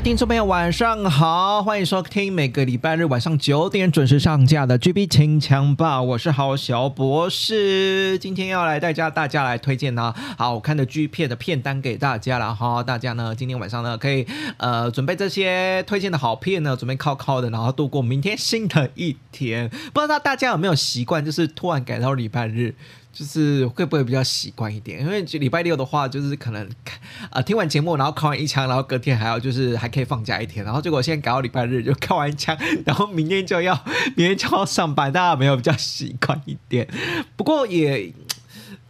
位听众朋友，晚上好，欢迎收听每个礼拜日晚上九点准时上架的 GB 清枪吧，我是郝小博士，今天要来带家大家来推荐呢好看的剧片的片单给大家了哈，大家呢今天晚上呢可以呃准备这些推荐的好片呢，准备靠靠的，然后度过明天新的一天。不知道大家有没有习惯，就是突然改到礼拜日。就是会不会比较习惯一点？因为礼拜六的话，就是可能啊听完节目，然后考完一枪，然后隔天还要就是还可以放假一天，然后结果现在改到礼拜日就考完枪，然后明天就要明天就要上班，大家没有比较习惯一点。不过也。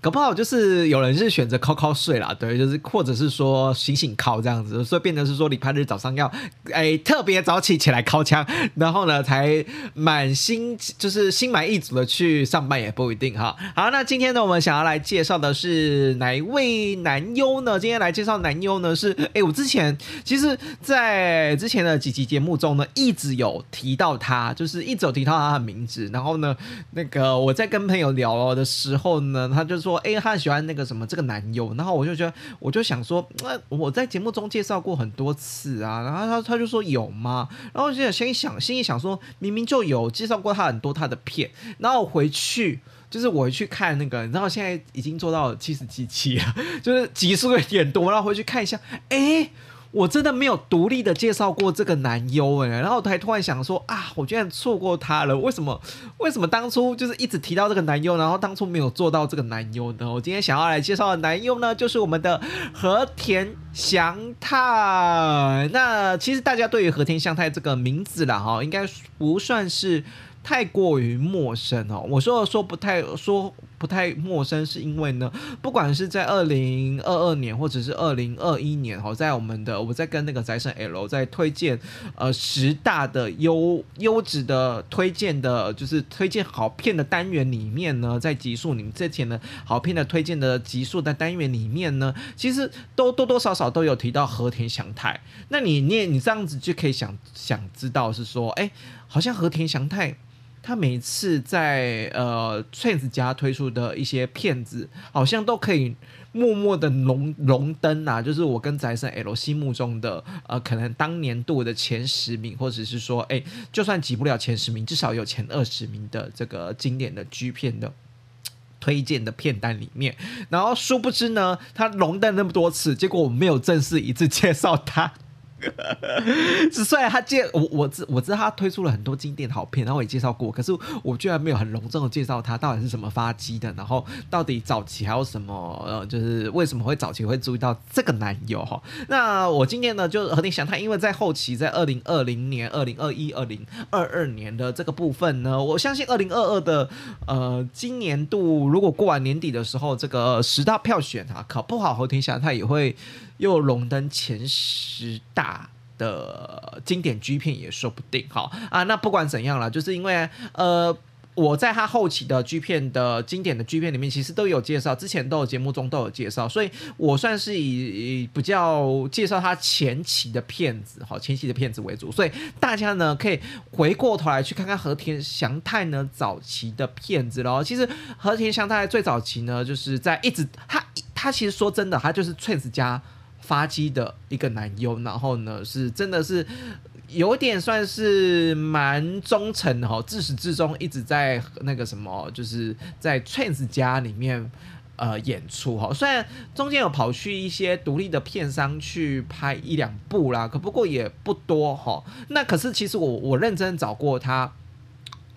搞不好就是有人是选择靠靠睡啦，对，就是或者是说醒醒靠这样子，所以变成是说礼拜日早上要哎特别早起起来靠枪，然后呢才满心就是心满意足的去上班也不一定哈。好，那今天呢我们想要来介绍的是哪一位男优呢？今天来介绍男优呢是哎我之前其实在之前的几期节目中呢一直有提到他，就是一直有提到他的名字，然后呢那个我在跟朋友聊的时候呢，他就说。说哎，他喜欢那个什么这个男友，然后我就觉得，我就想说，那我在节目中介绍过很多次啊，然后他他就说有吗？然后我就心想，心里想说，明明就有介绍过他很多他的片，然后回去就是我去看那个，然后现在已经做到七十几期了，就是集数有点多，然后回去看一下，哎。我真的没有独立的介绍过这个男优哎，然后还突然想说啊，我居然错过他了，为什么？为什么当初就是一直提到这个男优，然后当初没有做到这个男优呢？我今天想要来介绍的男优呢，就是我们的和田祥太。那其实大家对于和田祥太这个名字啦，哈，应该不算是。太过于陌生哦！我说说不太说不太陌生，是因为呢，不管是在二零二二年或者是二零二一年哈，在我们的我在跟那个宅神 L 在推荐呃十大的优优质的推荐的，就是推荐好片的单元里面呢，在集数你们之前的好片的推荐的集数的单元里面呢，其实都多多少少都有提到和田祥太。那你你你这样子就可以想想知道是说，哎，好像和田祥太。他每次在呃 Trans 家推出的一些片子，好像都可以默默的荣荣登啊，就是我跟宅神 L 心目中的呃，可能当年度的前十名，或者是说，哎，就算挤不了前十名，至少有前二十名的这个经典的 G 片的推荐的片单里面。然后殊不知呢，他荣登那么多次，结果我没有正式一次介绍他。是虽然他介我我知我知道他推出了很多经典好片，然后我也介绍过，可是我居然没有很隆重的介绍他到底是什么发迹的，然后到底早期还有什么呃，就是为什么会早期会注意到这个男友哈？那我今天呢就和你想他，因为在后期在二零二零年、二零二一、二零二二年的这个部分呢，我相信二零二二的呃今年度如果过完年底的时候，这个十大票选啊，考不好和田祥他也会。又荣登前十大的经典 G 片也说不定，哈啊，那不管怎样了，就是因为呃，我在他后期的 G 片的经典的 G 片里面，其实都有介绍，之前都有节目中都有介绍，所以我算是以比较介绍他前期的片子，哈，前期的片子为主，所以大家呢可以回过头来去看看和田祥太呢早期的片子喽。其实和田祥太最早期呢，就是在一直他他其实说真的，他就是 Trans 家。发迹的一个男优，然后呢是真的是有点算是蛮忠诚的哈，自始至终一直在那个什么，就是在 Trans 家里面呃演出哈。虽然中间有跑去一些独立的片商去拍一两部啦，可不过也不多哈。那可是其实我我认真找过他。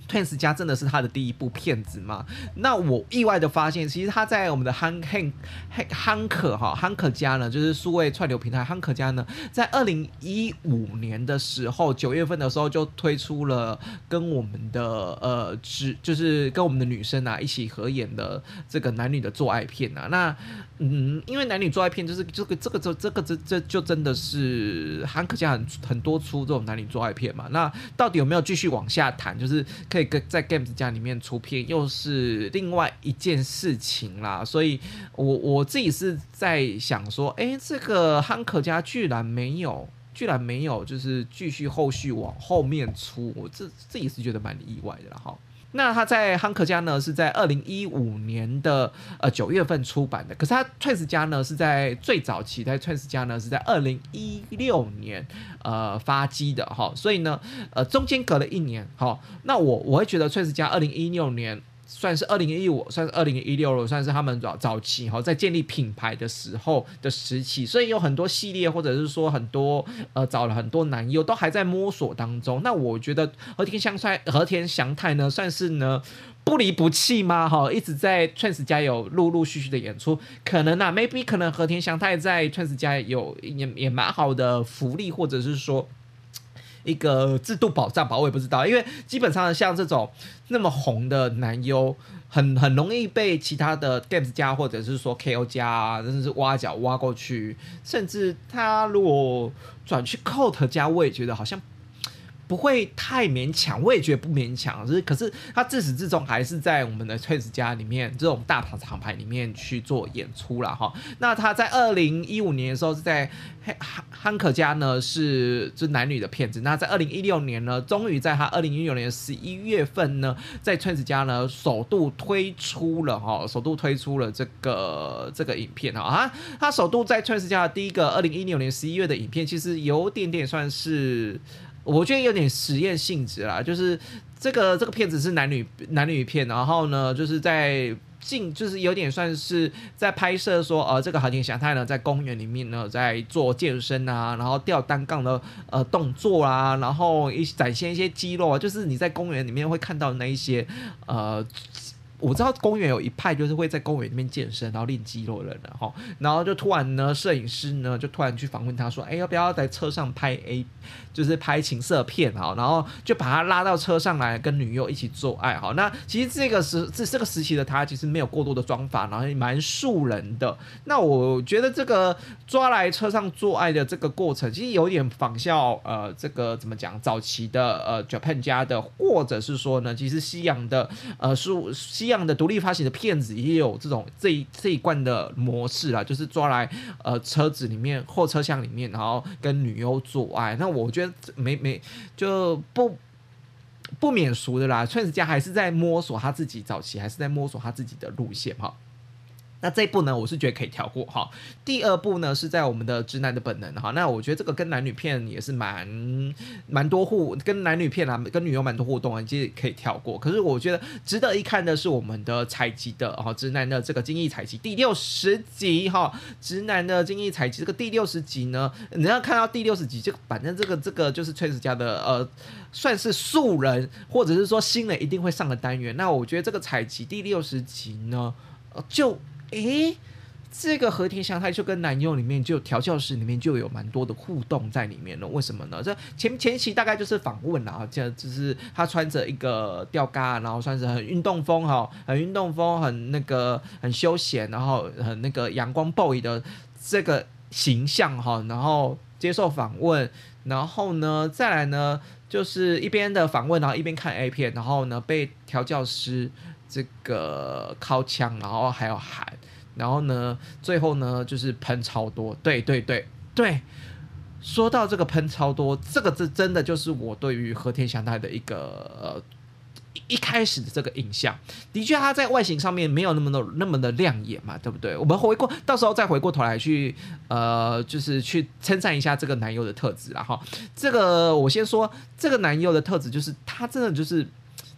Twins 家真的是他的第一部片子吗？那我意外的发现，其实他在我们的 Hank Hank Han 可哈 Han 可家呢，就是数位串流平台 Han 可家呢，在二零一五年的时候，九月份的时候就推出了跟我们的呃，只就是跟我们的女生啊一起合演的这个男女的做爱片啊。那嗯，因为男女做爱片就是这个这个这这个这这就真的是 Han 可家很很多出这种男女做爱片嘛。那到底有没有继续往下谈？就是可以跟在 Games 家里面出片，又是另外一件事情啦。所以，我我自己是在想说，哎，这个汉克家居然没有，居然没有，就是继续后续往后面出，我这自己是觉得蛮意外的哈。那他在汉克家呢，是在二零一五年的呃九月份出版的，可是他 Twins 家呢是在最早期，在 Twins 家呢是在二零一六年呃发机的哈，所以呢呃中间隔了一年哈，那我我会觉得 Twins 家二零一六年。算是二零一五，算是二零一六了，算是他们早早期哈，在建立品牌的时候的时期，所以有很多系列，或者是说很多呃找了很多男优，都还在摸索当中。那我觉得和田香菜、和田祥太呢，算是呢不离不弃吗？哈，一直在 Trans 家有陆陆续续的演出，可能啊，maybe 可能和田祥太在 Trans 家有也也蛮好的福利，或者是说。一个制度保障吧，我也不知道，因为基本上像这种那么红的男优，很很容易被其他的 Games 家或者是说 KO 家啊，真的是挖角挖过去，甚至他如果转去 Coat 家，我也觉得好像。不会太勉强，我也觉得不勉强。是，可是他自始至终还是在我们的 Twins 家里面这种大牌厂牌里面去做演出了哈。那他在二零一五年的时候是在汉汉可家呢，是是男女的片子。那在二零一六年呢，终于在他二零一六年十一月份呢，在 Twins 家呢首度推出了哈，首度推出了这个这个影片啊。他首度在 Twins 家的第一个二零一六年十一月的影片，其实有点点算是。我觉得有点实验性质啦，就是这个这个片子是男女男女片，然后呢，就是在进，就是有点算是在拍摄说，呃，这个好景祥太呢，在公园里面呢，在做健身啊，然后吊单杠的呃动作啊，然后一展现一些肌肉啊，就是你在公园里面会看到那一些呃。我知道公园有一派就是会在公园里面健身，然后练肌肉的人哈，然后就突然呢，摄影师呢就突然去访问他说，哎，要不要在车上拍 A，就是拍情色片哈，然后就把他拉到车上来跟女友一起做爱哈。那其实这个时这这个时期的他其实没有过多的妆法，然后也蛮素人的。那我觉得这个抓来车上做爱的这个过程，其实有点仿效呃这个怎么讲早期的呃 Japan 家的，或者是说呢，其实西洋的呃是西。这样的独立发行的片子也有这种这一这一贯的模式啦，就是抓来呃车子里面后车厢里面，然后跟女优做爱。那我觉得没没就不不免俗的啦。崔子佳还是在摸索他自己早期，还是在摸索他自己的路线哈。那这一部呢，我是觉得可以跳过哈。第二部呢，是在我们的直男的本能哈。那我觉得这个跟男女片也是蛮蛮多互，跟男女片啊，跟女优蛮多互动啊，其实可以跳过。可是我觉得值得一看的是我们的采集的哈，直男的这个精益采集第六十集哈，直男的精益采集这个第六十集呢，你要看到第六十集，这个反正这个这个就是崔子家的呃，算是素人或者是说新人一定会上的单元。那我觉得这个采集第六十集呢，就。诶，这个和田祥太就跟男优里面就调教室里面就有蛮多的互动在里面了。为什么呢？这前前期大概就是访问啊，这就是他穿着一个吊嘎，然后算是很运动风哈，很运动风，很那个很休闲，然后很那个阳光 boy 的这个形象哈，然后接受访问，然后呢再来呢就是一边的访问，然后一边看 A 片，然后呢被调教师。这个靠枪，然后还要喊，然后呢，最后呢就是喷超多，对对对对。说到这个喷超多，这个这真的就是我对于和田祥太的一个一开始的这个印象。的确，他在外形上面没有那么的那么的亮眼嘛，对不对？我们回过到时候再回过头来去呃，就是去称赞一下这个男优的特质啊哈。这个我先说，这个男优的特质就是他真的就是。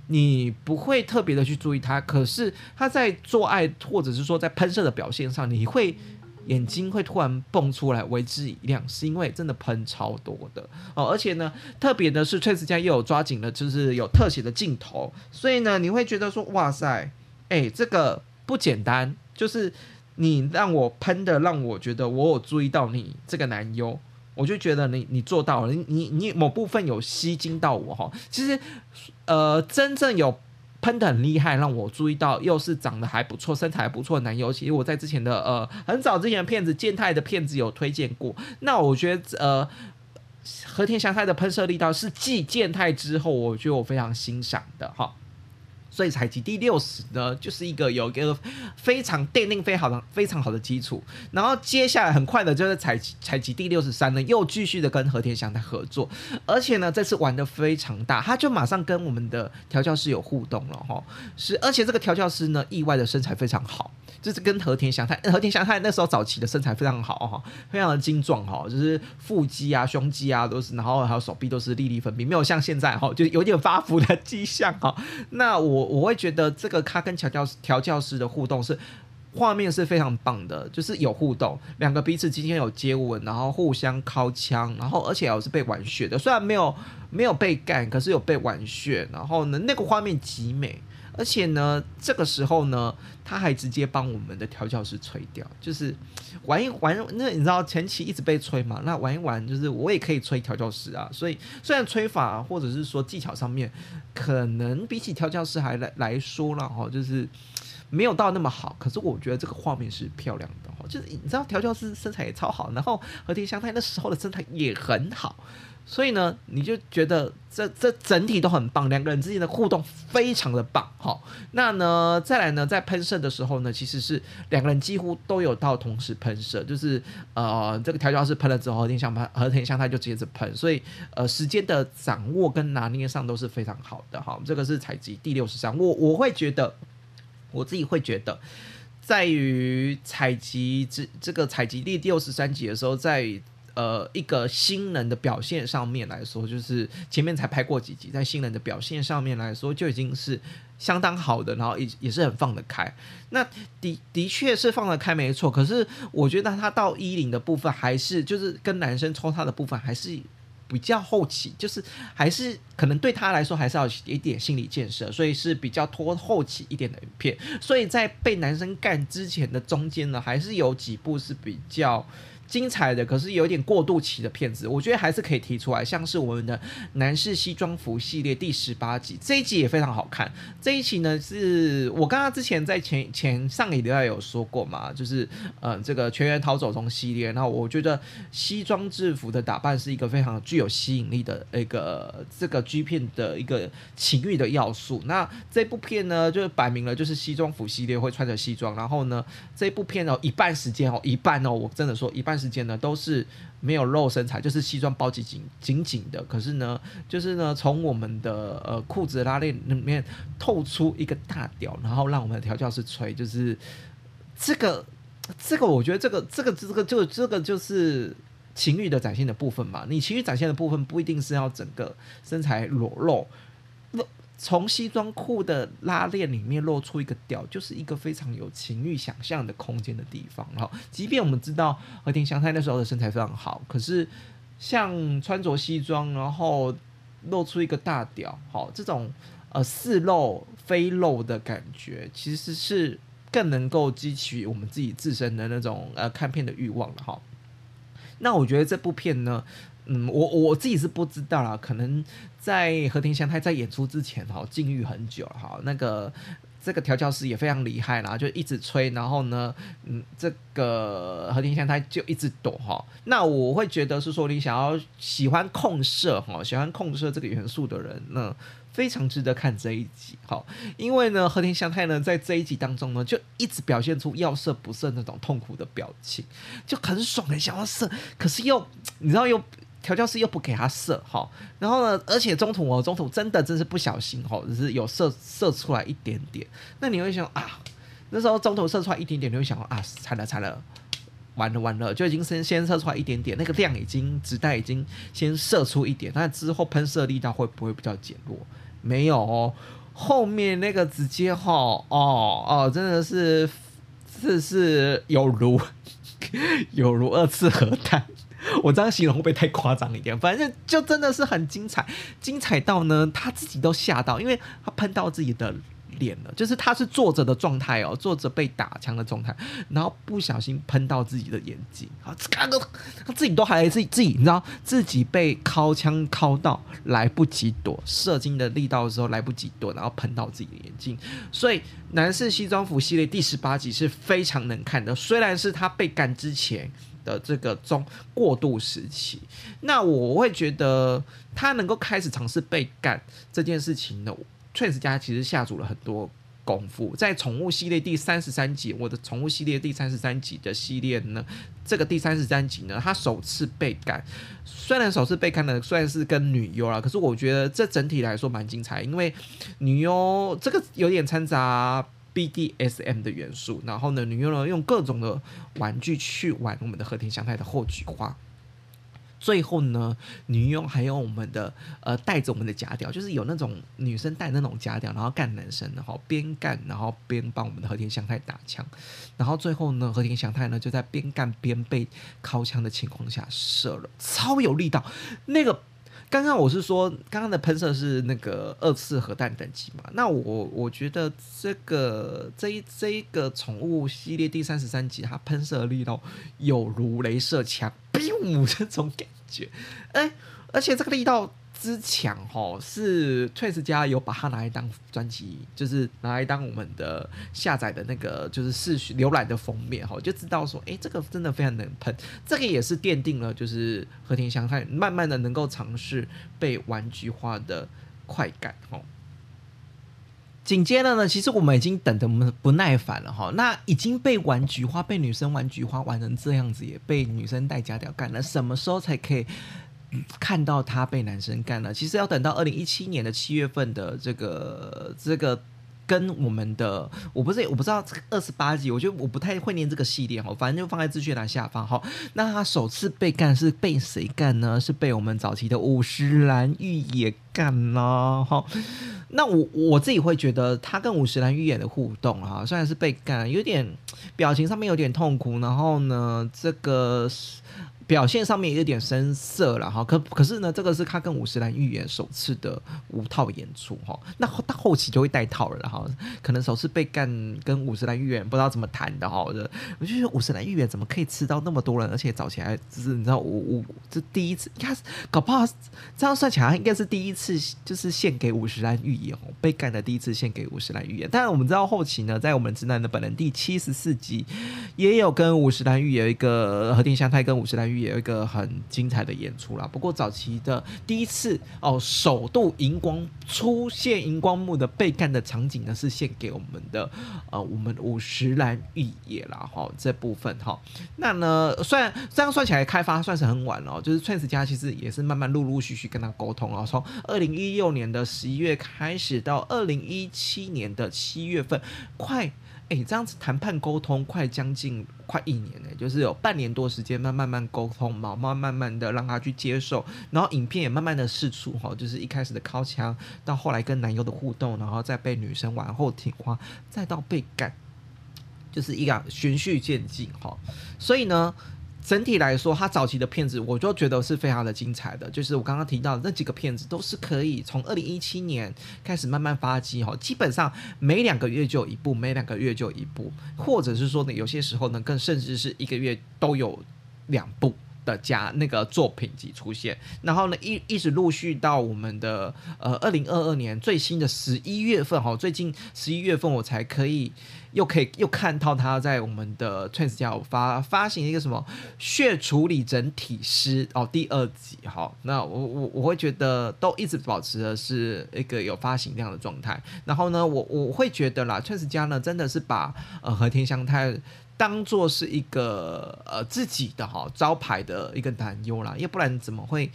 你不会特别的去注意他，可是他在做爱或者是说在喷射的表现上，你会眼睛会突然蹦出来为之一亮，是因为真的喷超多的。哦，而且呢，特别的是翠丝家又有抓紧了，就是有特写的镜头，所以呢，你会觉得说哇塞，哎，这个不简单，就是你让我喷的，让我觉得我有注意到你这个男优，我就觉得你你做到了，你你你某部分有吸睛到我哈，其实呃，真正有。喷的很厉害，让我注意到，又是长得还不错、身材还不错的男优。其实我在之前的呃很早之前的片子健太的片子有推荐过。那我觉得呃和田祥太的喷射力道是继健太之后，我觉得我非常欣赏的哈。所以采集第六十呢，就是一个有一个非常奠定非常好的非常好的基础。然后接下来很快的就是采采集第六十三呢，又继续的跟和田祥太合作，而且呢这次玩的非常大，他就马上跟我们的调教师有互动了哈。是，而且这个调教师呢，意外的身材非常好。就是跟和田祥太，和田祥太那时候早期的身材非常好哈，非常的精壮哈，就是腹肌啊、胸肌啊都是，然后还有手臂都是粒粒分明，没有像现在哈，就有点发福的迹象哈。那我我会觉得这个他跟调教调教师的互动是画面是非常棒的，就是有互动，两个彼此之间有接吻，然后互相靠枪，然后而且也是被玩血的，虽然没有没有被干，可是有被玩血，然后呢那个画面极美。而且呢，这个时候呢，他还直接帮我们的调教师吹掉，就是玩一玩。那你知道前期一直被吹嘛？那玩一玩，就是我也可以吹调教师啊。所以虽然吹法或者是说技巧上面，可能比起调教师还来来说了哈，就是没有到那么好。可是我觉得这个画面是漂亮的哈，就是你知道调教师身材也超好，然后和田香太那时候的身材也很好。所以呢，你就觉得这这整体都很棒，两个人之间的互动非常的棒，好，那呢再来呢，在喷射的时候呢，其实是两个人几乎都有到同时喷射，就是呃这个调教师喷了之后，和田香喷和田香他就接着喷，所以呃时间的掌握跟拿捏上都是非常好的，好，这个是采集第六十三，我我会觉得我自己会觉得，在于采集这这个采集第六十三集的时候，在。呃，一个新人的表现上面来说，就是前面才拍过几集，在新人的表现上面来说，就已经是相当好的，然后也也是很放得开。那的的确是放得开，没错。可是我觉得他到一零的部分，还是就是跟男生抽他的部分，还是比较后期，就是还是可能对他来说，还是要一点心理建设，所以是比较拖后期一点的影片。所以在被男生干之前的中间呢，还是有几部是比较。精彩的，可是有点过渡期的片子，我觉得还是可以提出来，像是我们的男士西装服系列第十八集，这一集也非常好看。这一期呢，是我刚刚之前在前前上个礼拜有说过嘛，就是呃这个全员逃走中系列，那我觉得西装制服的打扮是一个非常具有吸引力的一个这个 G 片的一个情欲的要素。那这部片呢，就摆明了就是西装服系列会穿着西装，然后呢，这部片哦一半时间哦一半哦，我真的说一半。时间呢都是没有露身材，就是西装包紧紧紧紧的。可是呢，就是呢，从我们的呃裤子拉链里面透出一个大屌，然后让我们的调教师吹，就是这个这个，我觉得这个这个这个就这个就是情欲的展现的部分嘛。你情欲展现的部分不一定是要整个身材裸露。从西装裤的拉链里面露出一个屌，就是一个非常有情欲想象的空间的地方。哈，即便我们知道和田祥太那时候的身材非常好，可是像穿着西装然后露出一个大屌，好这种呃似露非露的感觉，其实是更能够激起我们自己自身的那种呃看片的欲望了哈。那我觉得这部片呢。嗯，我我自己是不知道啦，可能在和田香太在演出之前哈，禁欲很久了哈，那个这个调教师也非常厉害啦，就一直吹，然后呢，嗯，这个和田香太就一直躲哈。那我会觉得是说，你想要喜欢控射哈，喜欢控射这个元素的人，那非常值得看这一集哈，因为呢，和田香太呢在这一集当中呢，就一直表现出要射不射那种痛苦的表情，就很爽很想要射，可是又你知道又。调教师又不给他射哈，然后呢，而且中途哦，中途真的真是不小心哈，只是有射射出来一点点。那你会想啊，那时候中途射出来一点点，你会想啊，惨了惨了，完了完了，就已经先先射出来一点点，那个量已经子弹已经先射出一点，那之后喷射力道会不会比较减弱？没有哦，后面那个直接哈哦哦，真的是是是有如 有如二次核弹。我这样形容会不会太夸张一点？反正就真的是很精彩，精彩到呢他自己都吓到，因为他喷到自己的。脸了，就是他是坐着的状态哦，坐着被打枪的状态，然后不小心喷到自己的眼睛，啊，看到他自己都还自己自己，你知道自己被掏枪掏到来不及躲，射精的力道的时候来不及躲，然后喷到自己的眼睛，所以男士西装服系列第十八集是非常能看的，虽然是他被干之前的这个中过渡时期，那我会觉得他能够开始尝试被干这件事情呢。Trans 家其实下足了很多功夫，在宠物系列第三十三集，我的宠物系列第三十三集的系列呢，这个第三十三集呢，他首次被干，虽然首次被干的算是跟女优了，可是我觉得这整体来说蛮精彩，因为女优这个有点掺杂 BDSM 的元素，然后呢，女佣呢用各种的玩具去玩我们的和田祥太的后菊花。最后呢，女佣还有我们的呃带着我们的假屌，就是有那种女生带那种假屌，然后干男生，然后边干然后边帮我们的和田祥太打枪，然后最后呢，和田祥太呢就在边干边被掏枪的情况下射了，超有力道。那个刚刚我是说，刚刚的喷射是那个二次核弹等级嘛？那我我觉得这个这一这一个宠物系列第三十三集，它喷射力道有如镭射枪。biu 这种感觉，哎，而且这个力道之强哈，是 Trace 家有把它拿来当专辑，就是拿来当我们的下载的那个，就是视浏览的封面哈，就知道说，哎，这个真的非常能喷，这个也是奠定了就是和田香太慢慢的能够尝试被玩具化的快感哈。紧接着呢，其实我们已经等得不不耐烦了哈。那已经被玩菊花，被女生玩菊花玩成这样子，也被女生带假屌干了。什么时候才可以看到他被男生干了？其实要等到二零一七年的七月份的这个这个。跟我们的我不是我不知道这个二十八集，我觉得我不太会念这个系列哈，反正就放在资讯栏下方哈。那他首次被干是被谁干呢？是被我们早期的五十岚玉也干呢哈。那我我自己会觉得他跟五十岚玉也的互动哈，虽然是被干，有点表情上面有点痛苦，然后呢这个。表现上面也有点生涩了哈，可可是呢，这个是他跟五十岚预言首次的无套演出哈，那后到后期就会带套了哈，可能首次被干跟五十岚预言不知道怎么谈的哈，我就觉得五十岚预言怎么可以吃到那么多人，而且早起来就是你知道我我这第一次，应该搞不好这样算起来应该是第一次就是献给五十岚预言哦，被干的第一次献给五十岚预言，但是我们知道后期呢，在我们直男的本能第七十四集也有跟五十岚预言一个和田香太跟五十岚也有一个很精彩的演出啦。不过早期的第一次哦，首度荧光出现荧光幕的被干的场景呢，是献给我们的呃，我们五十岚玉野啦哈这部分哈。那呢，虽然这样算起来开发算是很晚了，就是 Trans 家其实也是慢慢陆陆续续跟他沟通啊，从二零一六年的十一月开始到二零一七年的七月份，快。哎，这样子谈判沟通快将近快一年呢，就是有半年多时间慢慢慢沟通嘛，慢慢慢的让他去接受，然后影片也慢慢的试出哈，就是一开始的靠墙，到后来跟男友的互动，然后再被女生往后挺花，再到被干，就是一个循序渐进哈，所以呢。整体来说，他早期的片子我就觉得是非常的精彩的，就是我刚刚提到的那几个片子都是可以从二零一七年开始慢慢发迹哈，基本上每两个月就一部，每两个月就一部，或者是说呢，有些时候呢更甚至是一个月都有两部。的家那个作品集出现，然后呢一一直陆续到我们的呃二零二二年最新的十一月份哈，最近十一月份我才可以。又可以又看到他在我们的 Trans 家有发发行一个什么血处理整体师哦第二集哈，那我我我会觉得都一直保持的是一个有发行量的状态，然后呢我我会觉得啦 Trans 家呢真的是把呃和田香太当做是一个呃自己的哈招牌的一个担忧啦，要不然怎么会？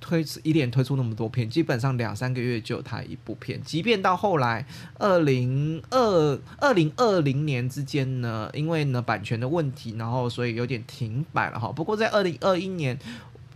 推一连推出那么多片，基本上两三个月就有他一部片。即便到后来二零二二零二零年之间呢，因为呢版权的问题，然后所以有点停摆了哈。不过在二零二一年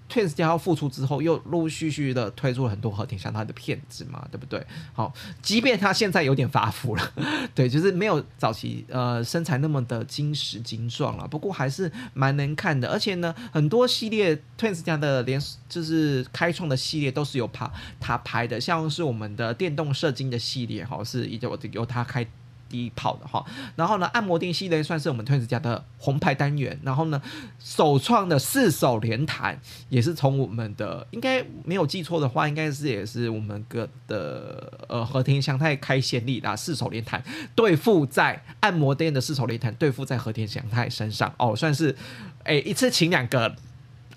Twins 家要复出之后，又陆陆续续的推出了很多和田祥太的片子嘛，对不对？好，即便他现在有点发福了，对，就是没有早期呃身材那么的精实精壮了，不过还是蛮能看的。而且呢，很多系列 Twins 家的连就是开创的系列都是由他他拍的，像是我们的电动射精的系列，哈，是由由他开。第一炮的哈，然后呢，按摩店系列算是我们 Twins 家的红牌单元，然后呢，首创的四手连弹也是从我们的应该没有记错的话，应该是也是我们个的呃和田祥太开先例啦，四手连弹对付在按摩店的四手连弹对付在和田祥太身上哦，算是哎一次请两个。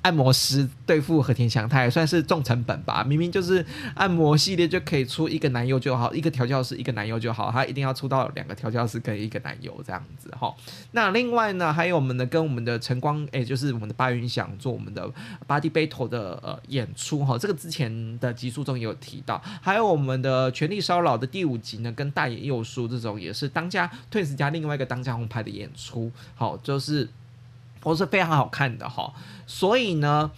按摩师对付和田祥太算是重成本吧，明明就是按摩系列就可以出一个男优就好，一个调教师一个男优就好，他一定要出到两个调教师跟一个男优这样子哈。那另外呢，还有我们的跟我们的晨光，哎，就是我们的八云想做我们的 Body Battle 的呃演出哈，这个之前的集数中也有提到，还有我们的权力骚扰的第五集呢，跟大野佑书这种也是当家 Twins 加另外一个当家红牌的演出，好，就是都是非常好看的哈。所以呢，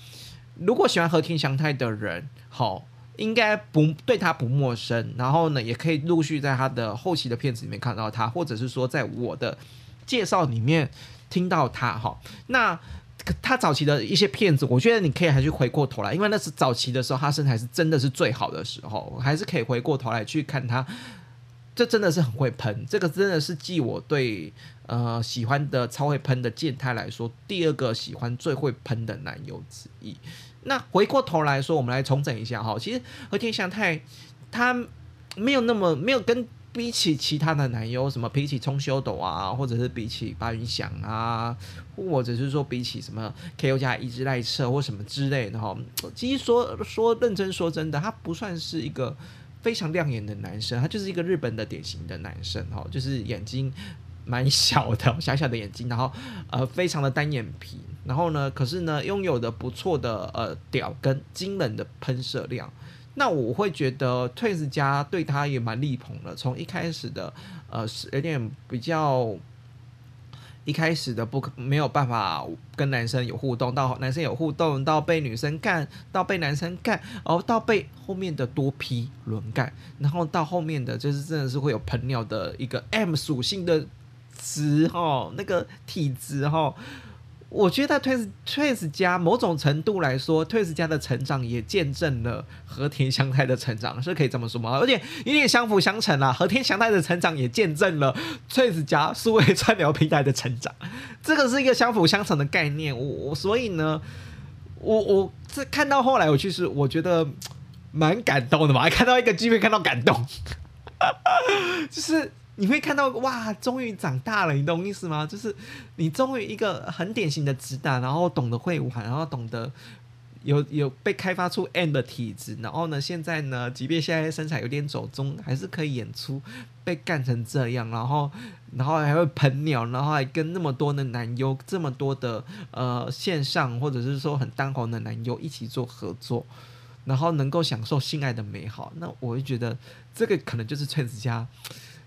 如果喜欢和田祥太的人，好，应该不对他不陌生。然后呢，也可以陆续在他的后期的片子里面看到他，或者是说在我的介绍里面听到他。哈，那他早期的一些片子，我觉得你可以还去回过头来，因为那是早期的时候，他身材是真的是最好的时候，还是可以回过头来去看他。这真的是很会喷，这个真的是继我对呃喜欢的超会喷的健太来说，第二个喜欢最会喷的男友之一。那回过头来说，我们来重整一下哈，其实和田祥太他没有那么没有跟比起其他的男优，什么比起冲修斗啊，或者是比起白云翔啊，或者是说比起什么 K.O. 加一之赖彻或什么之类的哈，其实说说认真说真的，他不算是一个。非常亮眼的男生，他就是一个日本的典型的男生哈，就是眼睛蛮小的，小小的眼睛，然后呃非常的单眼皮，然后呢，可是呢拥有的不错的呃屌跟惊人的喷射量，那我会觉得 Twins 家对他也蛮力捧的，从一开始的呃是有点比较。一开始的不可没有办法跟男生有互动，到男生有互动，到被女生干，到被男生干，然后到被后面的多批轮干，然后到后面的就是真的是会有喷尿的一个 M 属性的值哈，那个体质哈。我觉得 Twins Twins 家某种程度来说，Twins 家的成长也见证了和田祥太的成长，是可以这么说吗？而且有点相辅相成啊。和田祥太的成长也见证了 Twins 家数位串流平台的成长，这个是一个相辅相成的概念。我我所以呢，我我这看到后来，我其实我觉得蛮感动的嘛，看到一个机会看到感动，就是。你会看到哇，终于长大了，你懂意思吗？就是你终于一个很典型的直男，然后懂得会玩，然后懂得有有被开发出 N 的体质，然后呢，现在呢，即便现在身材有点走中，还是可以演出被干成这样，然后然后还会喷鸟，然后还跟那么多的男优，这么多的呃线上或者是说很当红的男优一起做合作，然后能够享受性爱的美好，那我会觉得这个可能就是 Twins 家。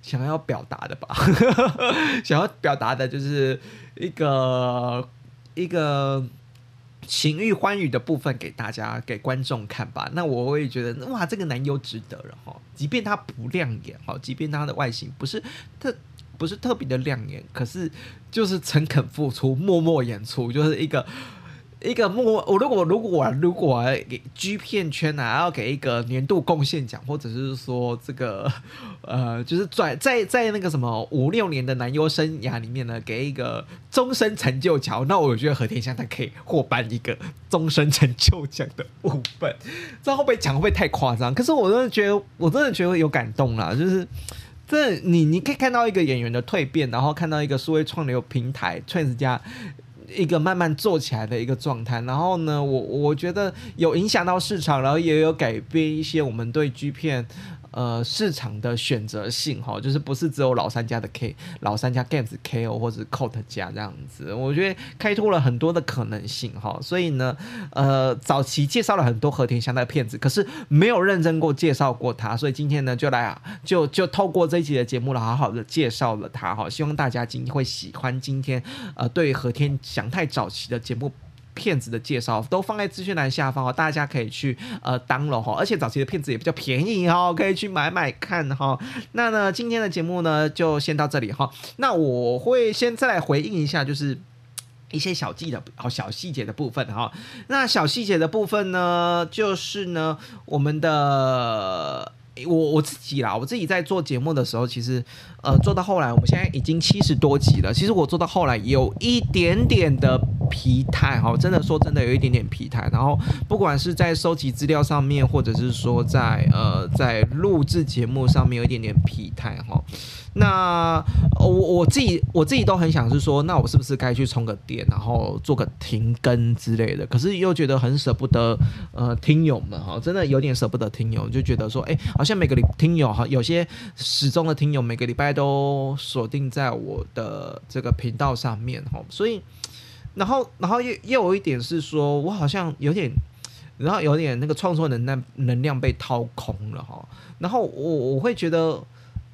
想要表达的吧，想要表达的就是一个一个情欲欢愉的部分给大家给观众看吧。那我会觉得哇，这个男优值得了哈。即便他不亮眼哈，即便他的外形不是特不是特别的亮眼，可是就是诚恳付出，默默演出，就是一个。一个默，我如果如果如果给 G 片圈啊，要给一个年度贡献奖，或者是说这个呃，就是在在在那个什么五六年的男优生涯里面呢，给一个终身成就奖，那我觉得和田香他可以获颁一个终身成就奖的部分。这会不会讲会不会太夸张？可是我真的觉得，我真的觉得有感动啦，就是这你你可以看到一个演员的蜕变，然后看到一个数位创流平台 Twins 家。一个慢慢做起来的一个状态，然后呢，我我觉得有影响到市场，然后也有改变一些我们对 G 片。呃，市场的选择性哈，就是不是只有老三家的 K，老三家 Games KO 或者 Cot 家这样子，我觉得开拓了很多的可能性哈。所以呢，呃，早期介绍了很多和田香的片子，可是没有认真过介绍过他，所以今天呢，就来啊，就就透过这一集的节目了，好好的介绍了他哈。希望大家今天会喜欢今天呃，对和田祥太早期的节目。片子的介绍都放在资讯栏下方哦，大家可以去呃登录哈，而且早期的片子也比较便宜哈，可以去买买看哈。那呢，今天的节目呢就先到这里哈。那我会先再来回应一下，就是一些小细的哦小细节的部分哈。那小细节的部分呢，就是呢我们的。我我自己啦，我自己在做节目的时候，其实，呃，做到后来，我们现在已经七十多集了。其实我做到后来有一点点的疲态哈，真的说真的有一点点疲态。然后不管是在收集资料上面，或者是说在呃在录制节目上面有一点点疲态哈。那我我自己我自己都很想是说，那我是不是该去充个电，然后做个停更之类的？可是又觉得很舍不得，呃，听友们哈，真的有点舍不得听友，就觉得说，哎，好像每个礼听友哈，有些始终的听友每个礼拜都锁定在我的这个频道上面哈，所以，然后然后又又有一点是说，我好像有点，然后有点那个创作能量能量被掏空了哈，然后我我会觉得。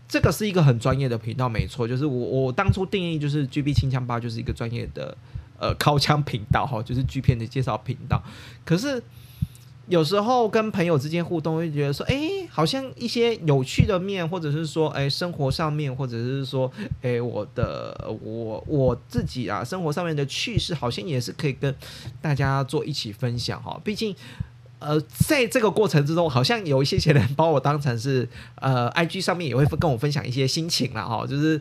这个是一个很专业的频道，没错，就是我我当初定义就是 G B 清枪吧，就是一个专业的呃靠枪频道哈，就是 G 片的介绍频道。可是有时候跟朋友之间互动，会觉得说，哎，好像一些有趣的面，或者是说，哎，生活上面，或者是说，哎，我的我我自己啊，生活上面的趣事，好像也是可以跟大家做一起分享哈，毕竟。呃，在这个过程之中，好像有一些些人把我当成是呃，IG 上面也会跟我分享一些心情了哈，就是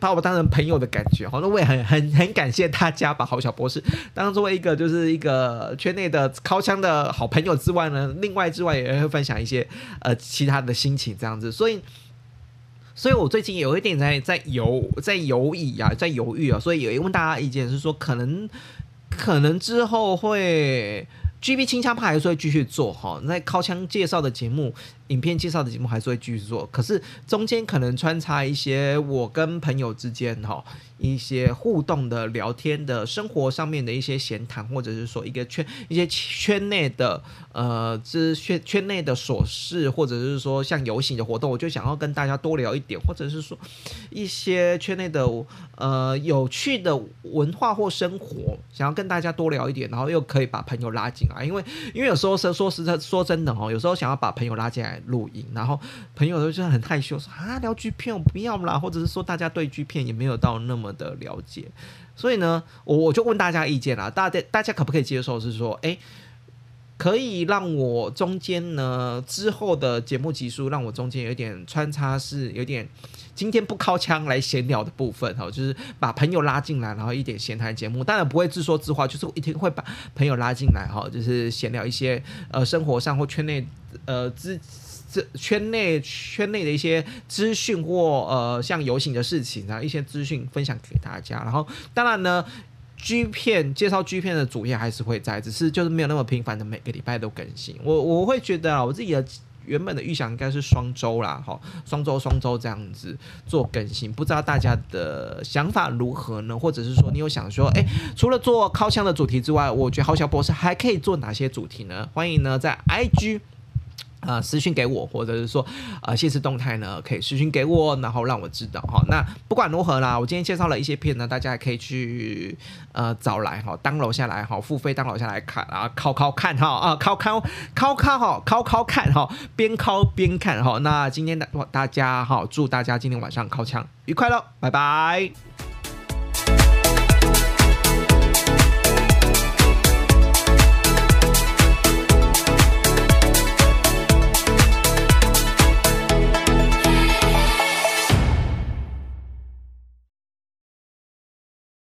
把我当成朋友的感觉哈。那我也很很很感谢大家把郝小博士当作为一个就是一个圈内的靠枪的好朋友之外呢，另外之外也会分享一些呃其他的心情这样子。所以，所以我最近有一点在在犹在犹疑啊，在犹豫啊，所以也问大家意见是说，可能可能之后会。G B 轻枪派还是会继续做哈，那靠枪介绍的节目、影片介绍的节目还是会继续做，可是中间可能穿插一些我跟朋友之间哈。一些互动的聊天的生活上面的一些闲谈，或者是说一个圈一些圈内的呃，这圈圈内的琐事，或者是说像游行的活动，我就想要跟大家多聊一点，或者是说一些圈内的呃有趣的文化或生活，想要跟大家多聊一点，然后又可以把朋友拉进来，因为因为有时候说说实在说真的哦，有时候想要把朋友拉进来录音，然后朋友都是很害羞说啊聊剧片我不要啦，或者是说大家对剧片也没有到那么。的了解，所以呢，我我就问大家意见啦，大家大家可不可以接受？是说，哎，可以让我中间呢之后的节目集数，让我中间有点穿插，是有点今天不靠枪来闲聊的部分哈，就是把朋友拉进来，然后一点闲谈节目，当然不会自说自话，就是一定会把朋友拉进来哈，就是闲聊一些呃生活上或圈内呃之。这圈内圈内的一些资讯或呃像游行的事情啊，一些资讯分享给大家。然后当然呢，G 片介绍 G 片的主页还是会在，只是就是没有那么频繁的每个礼拜都更新。我我会觉得啊，我自己的原本的预想应该是双周啦，哈，双周双周这样子做更新。不知道大家的想法如何呢？或者是说你有想说，哎，除了做靠枪的主题之外，我觉得好小博士还可以做哪些主题呢？欢迎呢在 IG。啊，私信给我，或者是说，呃，现实动态呢，可以私信给我，然后让我知道哈。那不管如何啦，我今天介绍了一些片呢，大家也可以去呃找来哈，当楼下来哈，付费当楼下来看啊，考考看哈啊，考考考考哈，考考看哈，边敲边看哈。那今天的大家哈，祝大家今天晚上敲枪愉快喽，拜拜。